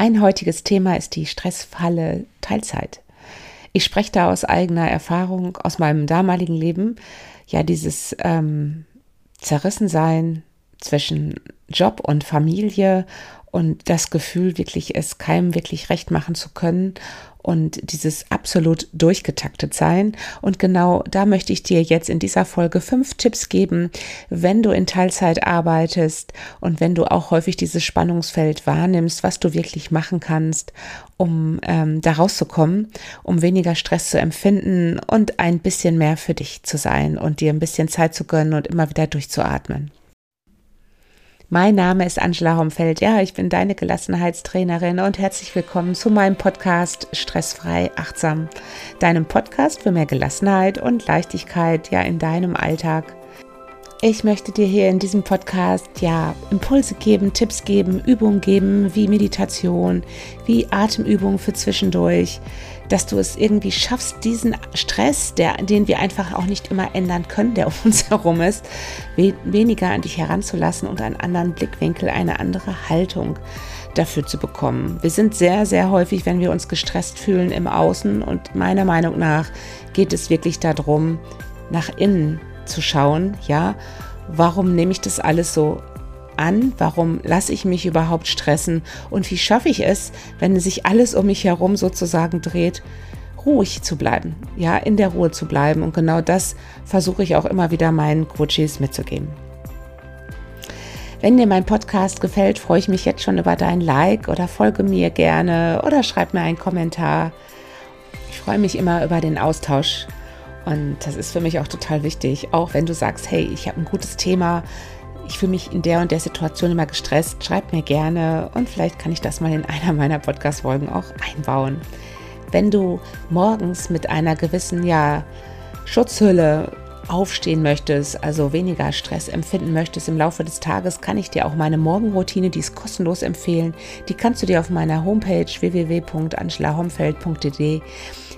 Mein heutiges Thema ist die Stressfalle Teilzeit. Ich spreche da aus eigener Erfahrung, aus meinem damaligen Leben. Ja, dieses ähm, Zerrissensein zwischen Job und Familie und das Gefühl, wirklich es keinem wirklich recht machen zu können und dieses absolut durchgetaktet sein. Und genau da möchte ich dir jetzt in dieser Folge fünf Tipps geben, wenn du in Teilzeit arbeitest und wenn du auch häufig dieses Spannungsfeld wahrnimmst, was du wirklich machen kannst, um ähm, da rauszukommen, um weniger Stress zu empfinden und ein bisschen mehr für dich zu sein und dir ein bisschen Zeit zu gönnen und immer wieder durchzuatmen. Mein Name ist Angela Homfeld. Ja, ich bin deine Gelassenheitstrainerin und herzlich willkommen zu meinem Podcast Stressfrei Achtsam. Deinem Podcast für mehr Gelassenheit und Leichtigkeit ja in deinem Alltag. Ich möchte dir hier in diesem Podcast ja Impulse geben, Tipps geben, Übungen geben, wie Meditation, wie Atemübungen für zwischendurch, dass du es irgendwie schaffst, diesen Stress, der, den wir einfach auch nicht immer ändern können, der um uns herum ist, we weniger an dich heranzulassen und einen anderen Blickwinkel, eine andere Haltung dafür zu bekommen. Wir sind sehr, sehr häufig, wenn wir uns gestresst fühlen im Außen und meiner Meinung nach geht es wirklich darum, nach innen zu schauen, ja, warum nehme ich das alles so an? Warum lasse ich mich überhaupt stressen? Und wie schaffe ich es, wenn sich alles um mich herum sozusagen dreht, ruhig zu bleiben, ja, in der Ruhe zu bleiben. Und genau das versuche ich auch immer wieder meinen Coaches mitzugeben. Wenn dir mein Podcast gefällt, freue ich mich jetzt schon über dein Like oder folge mir gerne oder schreib mir einen Kommentar. Ich freue mich immer über den Austausch und das ist für mich auch total wichtig. Auch wenn du sagst, hey, ich habe ein gutes Thema, ich fühle mich in der und der Situation immer gestresst, schreib mir gerne und vielleicht kann ich das mal in einer meiner Podcast-Folgen auch einbauen. Wenn du morgens mit einer gewissen ja, Schutzhülle aufstehen möchtest, also weniger Stress empfinden möchtest im Laufe des Tages, kann ich dir auch meine Morgenroutine, die ist kostenlos empfehlen. Die kannst du dir auf meiner Homepage www.angelahomfeld.de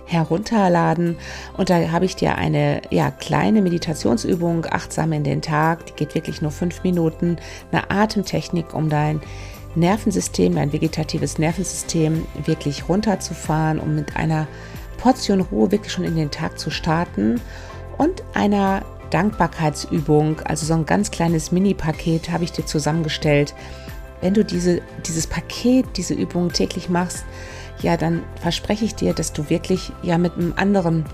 herunterladen. Und da habe ich dir eine ja, kleine Meditationsübung achtsam in den Tag, die geht wirklich nur fünf Minuten, eine Atemtechnik, um dein Nervensystem, dein vegetatives Nervensystem wirklich runterzufahren, um mit einer Portion Ruhe wirklich schon in den Tag zu starten und einer Dankbarkeitsübung, also so ein ganz kleines Mini-Paket habe ich dir zusammengestellt. Wenn du diese, dieses Paket, diese Übung täglich machst, ja, dann verspreche ich dir, dass du wirklich ja mit einem anderen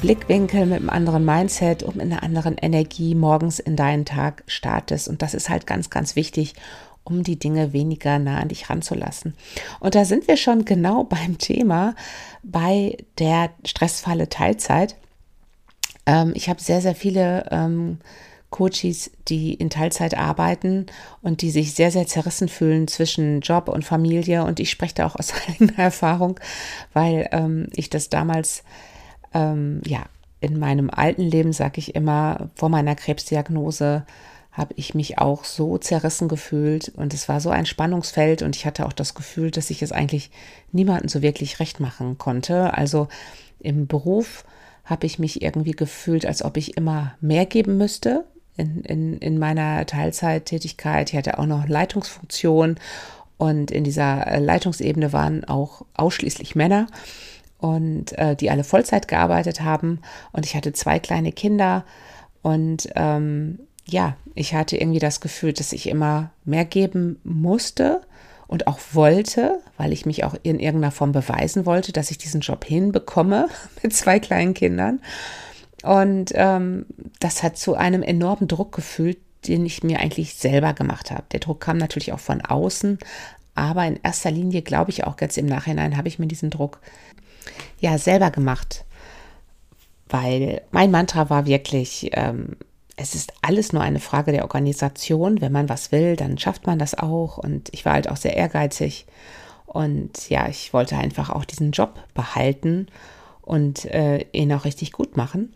Blickwinkel, mit einem anderen Mindset und mit einer anderen Energie morgens in deinen Tag startest. Und das ist halt ganz, ganz wichtig, um die Dinge weniger nah an dich ranzulassen. Und da sind wir schon genau beim Thema bei der Stressfalle Teilzeit. Ähm, ich habe sehr, sehr viele ähm, Coaches, die in Teilzeit arbeiten und die sich sehr, sehr zerrissen fühlen zwischen Job und Familie. Und ich spreche da auch aus eigener Erfahrung, weil ähm, ich das damals, ähm, ja, in meinem alten Leben, sage ich immer, vor meiner Krebsdiagnose, habe ich mich auch so zerrissen gefühlt und es war so ein Spannungsfeld und ich hatte auch das Gefühl, dass ich es eigentlich niemandem so wirklich recht machen konnte. Also im Beruf habe ich mich irgendwie gefühlt, als ob ich immer mehr geben müsste in, in, in meiner Teilzeittätigkeit. Ich hatte auch noch Leitungsfunktion und in dieser äh, Leitungsebene waren auch ausschließlich Männer und äh, die alle Vollzeit gearbeitet haben. Und ich hatte zwei kleine Kinder und ähm, ja, ich hatte irgendwie das Gefühl, dass ich immer mehr geben musste und auch wollte, weil ich mich auch in irgendeiner Form beweisen wollte, dass ich diesen Job hinbekomme mit zwei kleinen Kindern. Und ähm, das hat zu einem enormen Druck gefühlt, den ich mir eigentlich selber gemacht habe. Der Druck kam natürlich auch von außen, aber in erster Linie glaube ich auch jetzt im Nachhinein habe ich mir diesen Druck ja selber gemacht, weil mein Mantra war wirklich, ähm, es ist alles nur eine Frage der Organisation. Wenn man was will, dann schafft man das auch. Und ich war halt auch sehr ehrgeizig. Und ja, ich wollte einfach auch diesen Job behalten und äh, ihn auch richtig gut machen.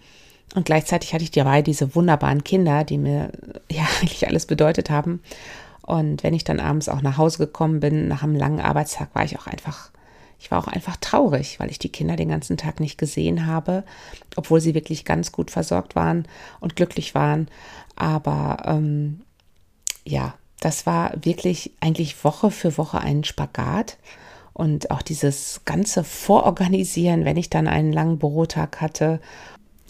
Und gleichzeitig hatte ich dabei diese wunderbaren Kinder, die mir ja eigentlich alles bedeutet haben. Und wenn ich dann abends auch nach Hause gekommen bin, nach einem langen Arbeitstag, war ich auch einfach, ich war auch einfach traurig, weil ich die Kinder den ganzen Tag nicht gesehen habe, obwohl sie wirklich ganz gut versorgt waren und glücklich waren. Aber ähm, ja, das war wirklich eigentlich Woche für Woche ein Spagat. Und auch dieses ganze Vororganisieren, wenn ich dann einen langen Bürotag hatte,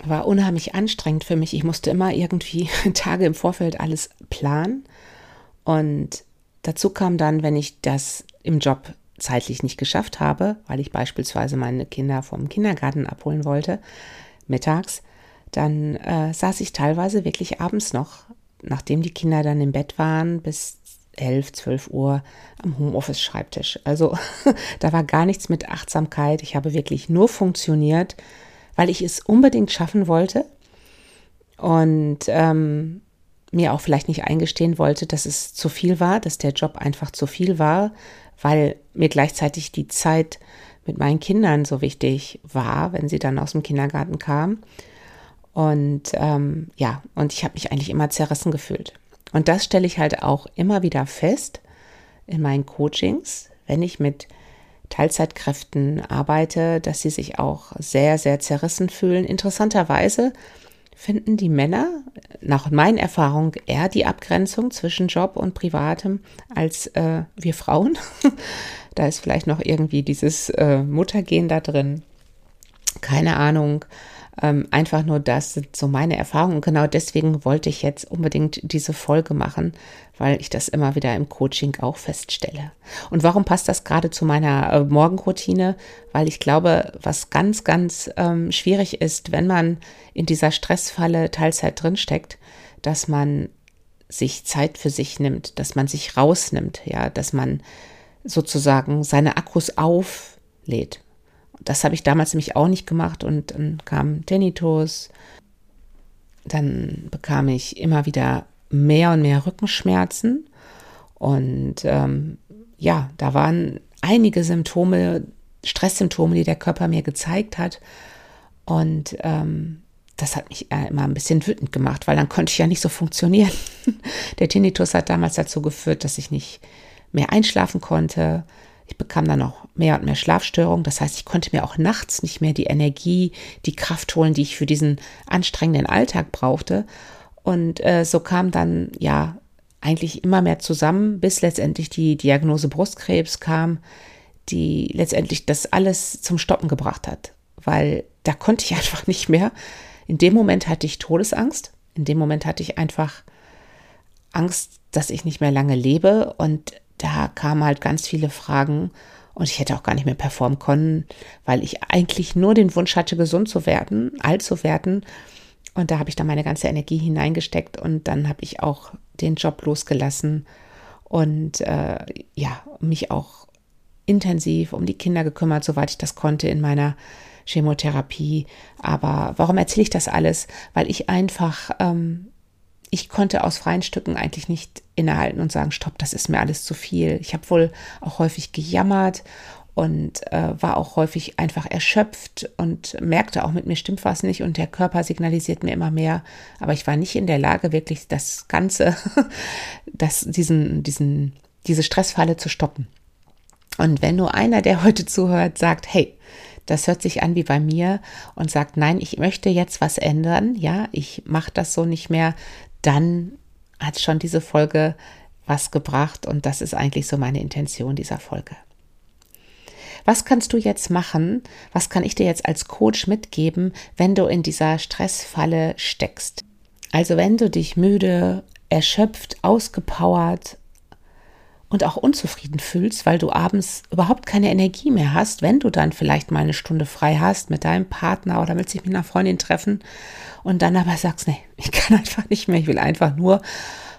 war unheimlich anstrengend für mich. Ich musste immer irgendwie Tage im Vorfeld alles planen. Und dazu kam dann, wenn ich das im Job zeitlich nicht geschafft habe, weil ich beispielsweise meine Kinder vom Kindergarten abholen wollte, mittags, dann äh, saß ich teilweise wirklich abends noch, nachdem die Kinder dann im Bett waren, bis 11, 12 Uhr am Homeoffice-Schreibtisch. Also da war gar nichts mit Achtsamkeit. Ich habe wirklich nur funktioniert, weil ich es unbedingt schaffen wollte und ähm, mir auch vielleicht nicht eingestehen wollte, dass es zu viel war, dass der Job einfach zu viel war, weil mir gleichzeitig die Zeit mit meinen Kindern so wichtig war, wenn sie dann aus dem Kindergarten kamen. Und ähm, ja, und ich habe mich eigentlich immer zerrissen gefühlt. Und das stelle ich halt auch immer wieder fest in meinen Coachings, wenn ich mit Teilzeitkräften arbeite, dass sie sich auch sehr, sehr zerrissen fühlen. Interessanterweise finden die Männer nach meinen Erfahrungen eher die Abgrenzung zwischen Job und Privatem als äh, wir Frauen. da ist vielleicht noch irgendwie dieses äh, Muttergehen da drin. Keine Ahnung. Ähm, einfach nur das sind so meine Erfahrungen. Und genau deswegen wollte ich jetzt unbedingt diese Folge machen, weil ich das immer wieder im Coaching auch feststelle. Und warum passt das gerade zu meiner äh, Morgenroutine? Weil ich glaube, was ganz, ganz ähm, schwierig ist, wenn man in dieser Stressfalle Teilzeit drinsteckt, dass man sich Zeit für sich nimmt, dass man sich rausnimmt, ja, dass man sozusagen seine Akkus auflädt das habe ich damals nämlich auch nicht gemacht und dann kam Tinnitus. Dann bekam ich immer wieder mehr und mehr Rückenschmerzen. Und ähm, ja, da waren einige Symptome, Stresssymptome, die der Körper mir gezeigt hat. Und ähm, das hat mich immer ein bisschen wütend gemacht, weil dann konnte ich ja nicht so funktionieren. Der Tinnitus hat damals dazu geführt, dass ich nicht mehr einschlafen konnte, ich bekam dann auch mehr und mehr Schlafstörungen. Das heißt, ich konnte mir auch nachts nicht mehr die Energie, die Kraft holen, die ich für diesen anstrengenden Alltag brauchte. Und äh, so kam dann ja eigentlich immer mehr zusammen, bis letztendlich die Diagnose Brustkrebs kam, die letztendlich das alles zum Stoppen gebracht hat. Weil da konnte ich einfach nicht mehr. In dem Moment hatte ich Todesangst. In dem Moment hatte ich einfach Angst, dass ich nicht mehr lange lebe. Und da kamen halt ganz viele Fragen und ich hätte auch gar nicht mehr performen können, weil ich eigentlich nur den Wunsch hatte, gesund zu werden, alt zu werden. Und da habe ich dann meine ganze Energie hineingesteckt und dann habe ich auch den Job losgelassen und äh, ja, mich auch intensiv um die Kinder gekümmert, soweit ich das konnte in meiner Chemotherapie. Aber warum erzähle ich das alles? Weil ich einfach ähm, ich konnte aus freien Stücken eigentlich nicht innehalten und sagen, stopp, das ist mir alles zu viel. Ich habe wohl auch häufig gejammert und äh, war auch häufig einfach erschöpft und merkte auch, mit mir stimmt was nicht und der Körper signalisiert mir immer mehr. Aber ich war nicht in der Lage, wirklich das Ganze, das, diesen, diesen, diese Stressfalle zu stoppen. Und wenn nur einer, der heute zuhört, sagt, hey, das hört sich an wie bei mir und sagt, nein, ich möchte jetzt was ändern, ja, ich mache das so nicht mehr, dann hat schon diese Folge was gebracht und das ist eigentlich so meine Intention dieser Folge. Was kannst du jetzt machen? Was kann ich dir jetzt als Coach mitgeben, wenn du in dieser Stressfalle steckst? Also wenn du dich müde, erschöpft, ausgepowert und auch unzufrieden fühlst, weil du abends überhaupt keine Energie mehr hast, wenn du dann vielleicht mal eine Stunde frei hast mit deinem Partner oder willst dich mit einer Freundin treffen und dann aber sagst, nee, ich kann einfach nicht mehr, ich will einfach nur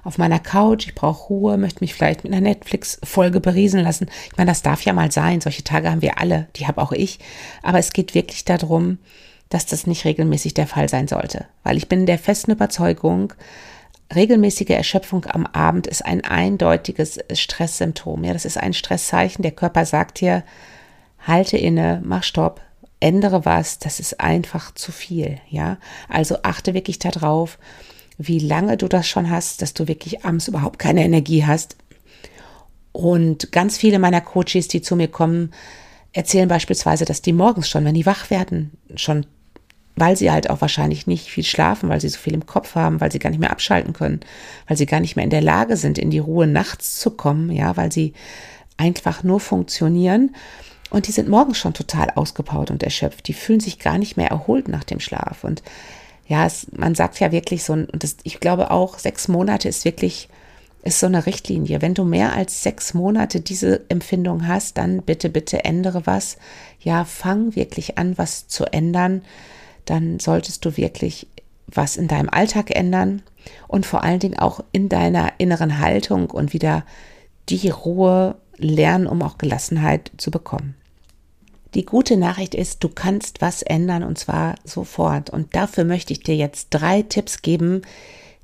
auf meiner Couch, ich brauche Ruhe, möchte mich vielleicht mit einer Netflix-Folge beriesen lassen. Ich meine, das darf ja mal sein, solche Tage haben wir alle, die habe auch ich, aber es geht wirklich darum, dass das nicht regelmäßig der Fall sein sollte, weil ich bin der festen Überzeugung, regelmäßige Erschöpfung am Abend ist ein eindeutiges Stresssymptom. Ja, das ist ein Stresszeichen. Der Körper sagt dir, halte inne, mach Stopp, ändere was. Das ist einfach zu viel. Ja, also achte wirklich darauf, wie lange du das schon hast, dass du wirklich abends überhaupt keine Energie hast. Und ganz viele meiner Coaches, die zu mir kommen, erzählen beispielsweise, dass die morgens schon, wenn die wach werden, schon weil sie halt auch wahrscheinlich nicht viel schlafen, weil sie so viel im Kopf haben, weil sie gar nicht mehr abschalten können, weil sie gar nicht mehr in der Lage sind, in die Ruhe nachts zu kommen, ja, weil sie einfach nur funktionieren. Und die sind morgens schon total ausgebaut und erschöpft. Die fühlen sich gar nicht mehr erholt nach dem Schlaf. Und ja, es, man sagt ja wirklich so, und das, ich glaube auch, sechs Monate ist wirklich, ist so eine Richtlinie. Wenn du mehr als sechs Monate diese Empfindung hast, dann bitte, bitte ändere was. Ja, fang wirklich an, was zu ändern. Dann solltest du wirklich was in deinem Alltag ändern und vor allen Dingen auch in deiner inneren Haltung und wieder die Ruhe lernen, um auch Gelassenheit zu bekommen. Die gute Nachricht ist, du kannst was ändern und zwar sofort. Und dafür möchte ich dir jetzt drei Tipps geben,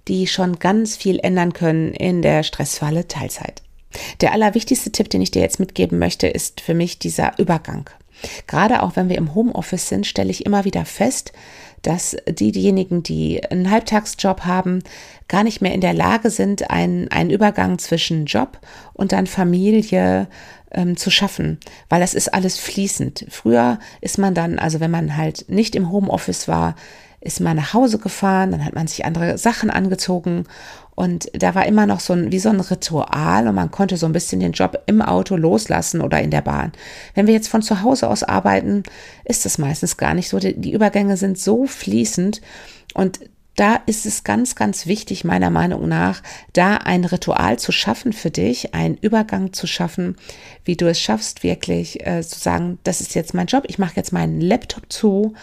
die schon ganz viel ändern können in der Stressfalle Teilzeit. Der allerwichtigste Tipp, den ich dir jetzt mitgeben möchte, ist für mich dieser Übergang. Gerade auch wenn wir im Homeoffice sind, stelle ich immer wieder fest, dass die, diejenigen, die einen Halbtagsjob haben, gar nicht mehr in der Lage sind, einen, einen Übergang zwischen Job und dann Familie ähm, zu schaffen, weil das ist alles fließend. Früher ist man dann, also wenn man halt nicht im Homeoffice war, ist man nach Hause gefahren, dann hat man sich andere Sachen angezogen und da war immer noch so ein, wie so ein Ritual und man konnte so ein bisschen den Job im Auto loslassen oder in der Bahn. Wenn wir jetzt von zu Hause aus arbeiten, ist das meistens gar nicht so. Die Übergänge sind so fließend und da ist es ganz, ganz wichtig, meiner Meinung nach, da ein Ritual zu schaffen für dich, einen Übergang zu schaffen, wie du es schaffst, wirklich äh, zu sagen, das ist jetzt mein Job, ich mache jetzt meinen Laptop zu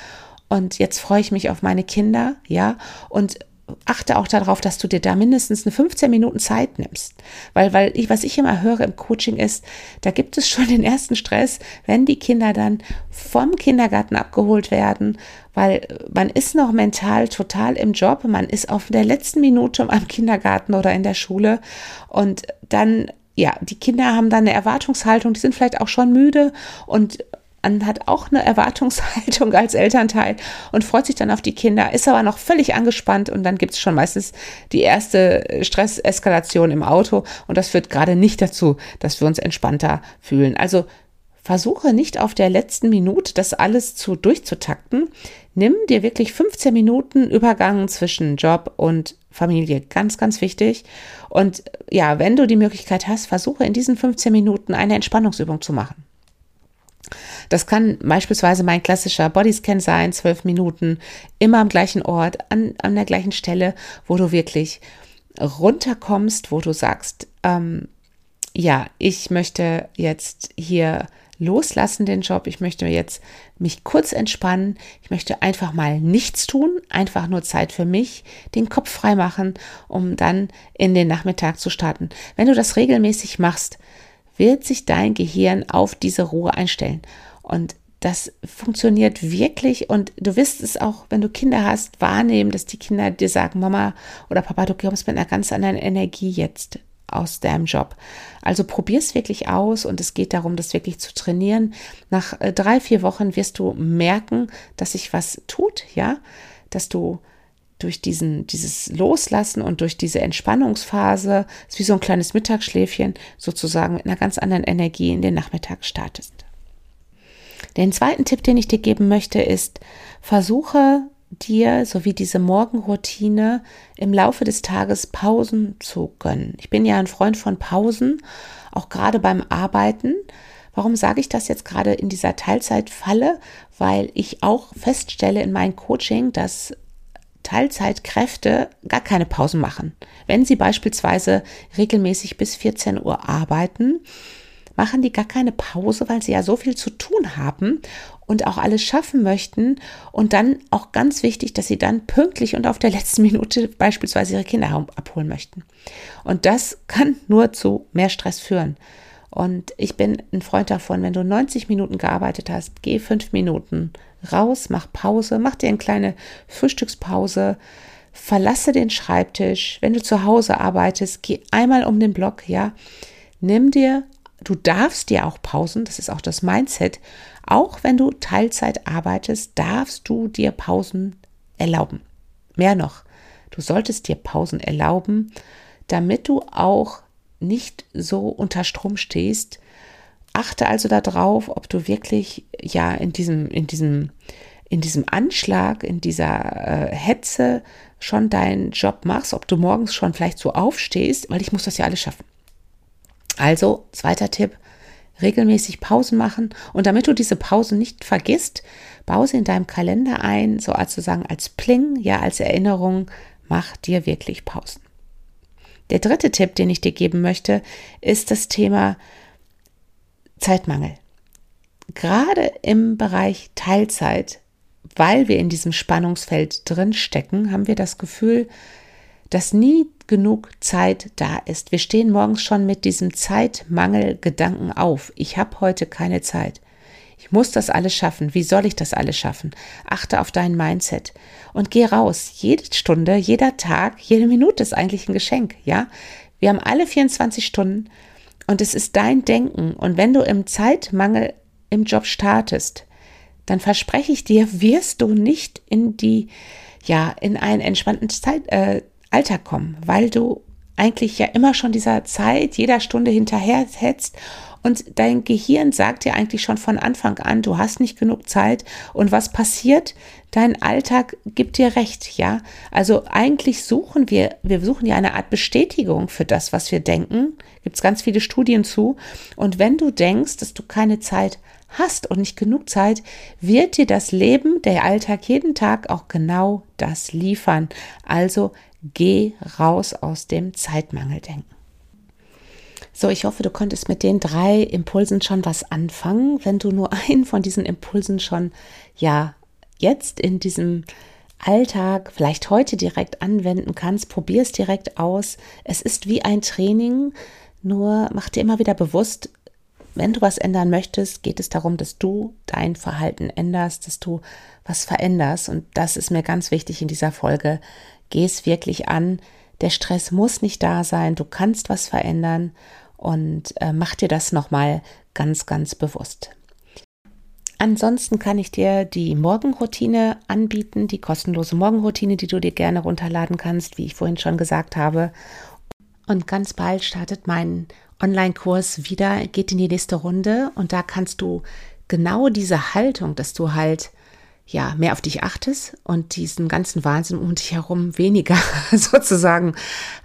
und jetzt freue ich mich auf meine Kinder, ja, und achte auch darauf, dass du dir da mindestens eine 15 Minuten Zeit nimmst. Weil, weil ich, was ich immer höre im Coaching ist, da gibt es schon den ersten Stress, wenn die Kinder dann vom Kindergarten abgeholt werden, weil man ist noch mental total im Job, man ist auf der letzten Minute am Kindergarten oder in der Schule und dann ja, die Kinder haben dann eine Erwartungshaltung, die sind vielleicht auch schon müde und man hat auch eine Erwartungshaltung als Elternteil und freut sich dann auf die Kinder, ist aber noch völlig angespannt und dann gibt es schon meistens die erste Stresseskalation im Auto und das führt gerade nicht dazu, dass wir uns entspannter fühlen. Also versuche nicht auf der letzten Minute das alles zu durchzutakten. Nimm dir wirklich 15 Minuten Übergang zwischen Job und Familie. Ganz, ganz wichtig. Und ja, wenn du die Möglichkeit hast, versuche in diesen 15 Minuten eine Entspannungsübung zu machen. Das kann beispielsweise mein klassischer Bodyscan sein, zwölf Minuten, immer am gleichen Ort, an, an der gleichen Stelle, wo du wirklich runterkommst, wo du sagst, ähm, ja, ich möchte jetzt hier loslassen den Job, ich möchte jetzt mich kurz entspannen, ich möchte einfach mal nichts tun, einfach nur Zeit für mich, den Kopf frei machen, um dann in den Nachmittag zu starten. Wenn du das regelmäßig machst, wird sich dein Gehirn auf diese Ruhe einstellen. Und das funktioniert wirklich und du wirst es auch, wenn du Kinder hast, wahrnehmen, dass die Kinder dir sagen, Mama oder Papa, du kommst mit einer ganz anderen Energie jetzt aus deinem Job. Also probier es wirklich aus und es geht darum, das wirklich zu trainieren. Nach äh, drei, vier Wochen wirst du merken, dass sich was tut, ja, dass du durch diesen, dieses Loslassen und durch diese Entspannungsphase, ist wie so ein kleines Mittagsschläfchen, sozusagen mit einer ganz anderen Energie in den Nachmittag startest. Den zweiten Tipp, den ich dir geben möchte, ist, versuche dir, so wie diese Morgenroutine, im Laufe des Tages Pausen zu gönnen. Ich bin ja ein Freund von Pausen, auch gerade beim Arbeiten. Warum sage ich das jetzt gerade in dieser Teilzeitfalle? Weil ich auch feststelle in meinem Coaching, dass Teilzeitkräfte gar keine Pausen machen. Wenn sie beispielsweise regelmäßig bis 14 Uhr arbeiten, machen die gar keine Pause, weil sie ja so viel zu tun haben und auch alles schaffen möchten. Und dann auch ganz wichtig, dass sie dann pünktlich und auf der letzten Minute beispielsweise ihre Kinder abholen möchten. Und das kann nur zu mehr Stress führen. Und ich bin ein Freund davon, wenn du 90 Minuten gearbeitet hast, geh fünf Minuten raus, mach Pause, mach dir eine kleine Frühstückspause, verlasse den Schreibtisch. Wenn du zu Hause arbeitest, geh einmal um den Block, ja. Nimm dir, du darfst dir auch Pausen, das ist auch das Mindset. Auch wenn du Teilzeit arbeitest, darfst du dir Pausen erlauben. Mehr noch, du solltest dir Pausen erlauben, damit du auch nicht so unter Strom stehst. Achte also darauf, ob du wirklich ja in diesem, in diesem in diesem Anschlag, in dieser äh, Hetze schon deinen Job machst, ob du morgens schon vielleicht so aufstehst, weil ich muss das ja alles schaffen. Also, zweiter Tipp, regelmäßig Pausen machen und damit du diese Pausen nicht vergisst, Pause in deinem Kalender ein, so als zu sagen, als Pling, ja, als Erinnerung, mach dir wirklich Pausen. Der dritte Tipp, den ich dir geben möchte, ist das Thema Zeitmangel. Gerade im Bereich Teilzeit, weil wir in diesem Spannungsfeld drin stecken, haben wir das Gefühl, dass nie genug Zeit da ist. Wir stehen morgens schon mit diesem Zeitmangel-Gedanken auf. Ich habe heute keine Zeit. Ich muss das alles schaffen. Wie soll ich das alles schaffen? Achte auf dein Mindset und geh raus. Jede Stunde, jeder Tag, jede Minute ist eigentlich ein Geschenk, ja? Wir haben alle 24 Stunden und es ist dein Denken. Und wenn du im Zeitmangel im Job startest, dann verspreche ich dir, wirst du nicht in die, ja, in einen entspannten Zeit, äh, Alltag kommen, weil du eigentlich ja immer schon dieser Zeit, jeder Stunde hinterher hetzt und dein Gehirn sagt dir eigentlich schon von Anfang an, du hast nicht genug Zeit. Und was passiert? Dein Alltag gibt dir recht, ja? Also eigentlich suchen wir, wir suchen ja eine Art Bestätigung für das, was wir denken. Gibt es ganz viele Studien zu. Und wenn du denkst, dass du keine Zeit hast und nicht genug Zeit, wird dir das Leben, der Alltag jeden Tag auch genau das liefern. Also geh raus aus dem Zeitmangeldenken. So, ich hoffe, du konntest mit den drei Impulsen schon was anfangen. Wenn du nur einen von diesen Impulsen schon, ja, jetzt in diesem Alltag vielleicht heute direkt anwenden kannst, probier es direkt aus. Es ist wie ein Training, nur mach dir immer wieder bewusst, wenn du was ändern möchtest, geht es darum, dass du dein Verhalten änderst, dass du was veränderst. Und das ist mir ganz wichtig in dieser Folge. Geh es wirklich an. Der Stress muss nicht da sein. Du kannst was verändern und äh, mach dir das nochmal ganz, ganz bewusst. Ansonsten kann ich dir die Morgenroutine anbieten, die kostenlose Morgenroutine, die du dir gerne runterladen kannst, wie ich vorhin schon gesagt habe. Und ganz bald startet mein Online-Kurs wieder, geht in die nächste Runde und da kannst du genau diese Haltung, dass du halt ja, mehr auf dich achtest und diesen ganzen Wahnsinn um dich herum weniger sozusagen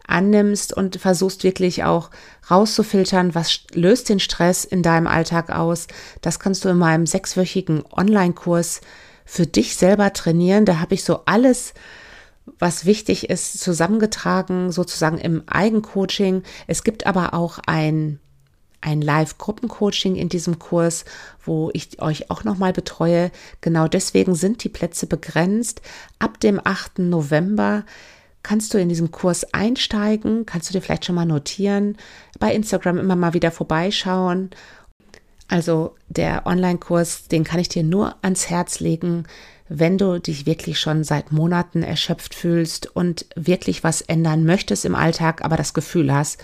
annimmst und versuchst wirklich auch rauszufiltern, was löst den Stress in deinem Alltag aus. Das kannst du in meinem sechswöchigen Online-Kurs für dich selber trainieren. Da habe ich so alles, was wichtig ist, zusammengetragen, sozusagen im Eigencoaching. Es gibt aber auch ein ein Live-Gruppencoaching in diesem Kurs, wo ich euch auch nochmal betreue. Genau deswegen sind die Plätze begrenzt. Ab dem 8. November kannst du in diesem Kurs einsteigen, kannst du dir vielleicht schon mal notieren, bei Instagram immer mal wieder vorbeischauen. Also der Online-Kurs, den kann ich dir nur ans Herz legen, wenn du dich wirklich schon seit Monaten erschöpft fühlst und wirklich was ändern möchtest im Alltag, aber das Gefühl hast,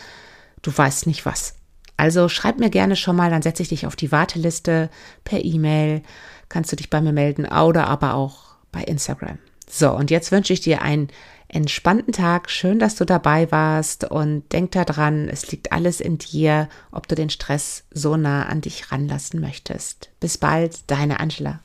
du weißt nicht was. Also schreib mir gerne schon mal, dann setze ich dich auf die Warteliste per E-Mail, kannst du dich bei mir melden oder aber auch bei Instagram. So, und jetzt wünsche ich dir einen entspannten Tag. Schön, dass du dabei warst und denk daran, es liegt alles in dir, ob du den Stress so nah an dich ranlassen möchtest. Bis bald, deine Angela.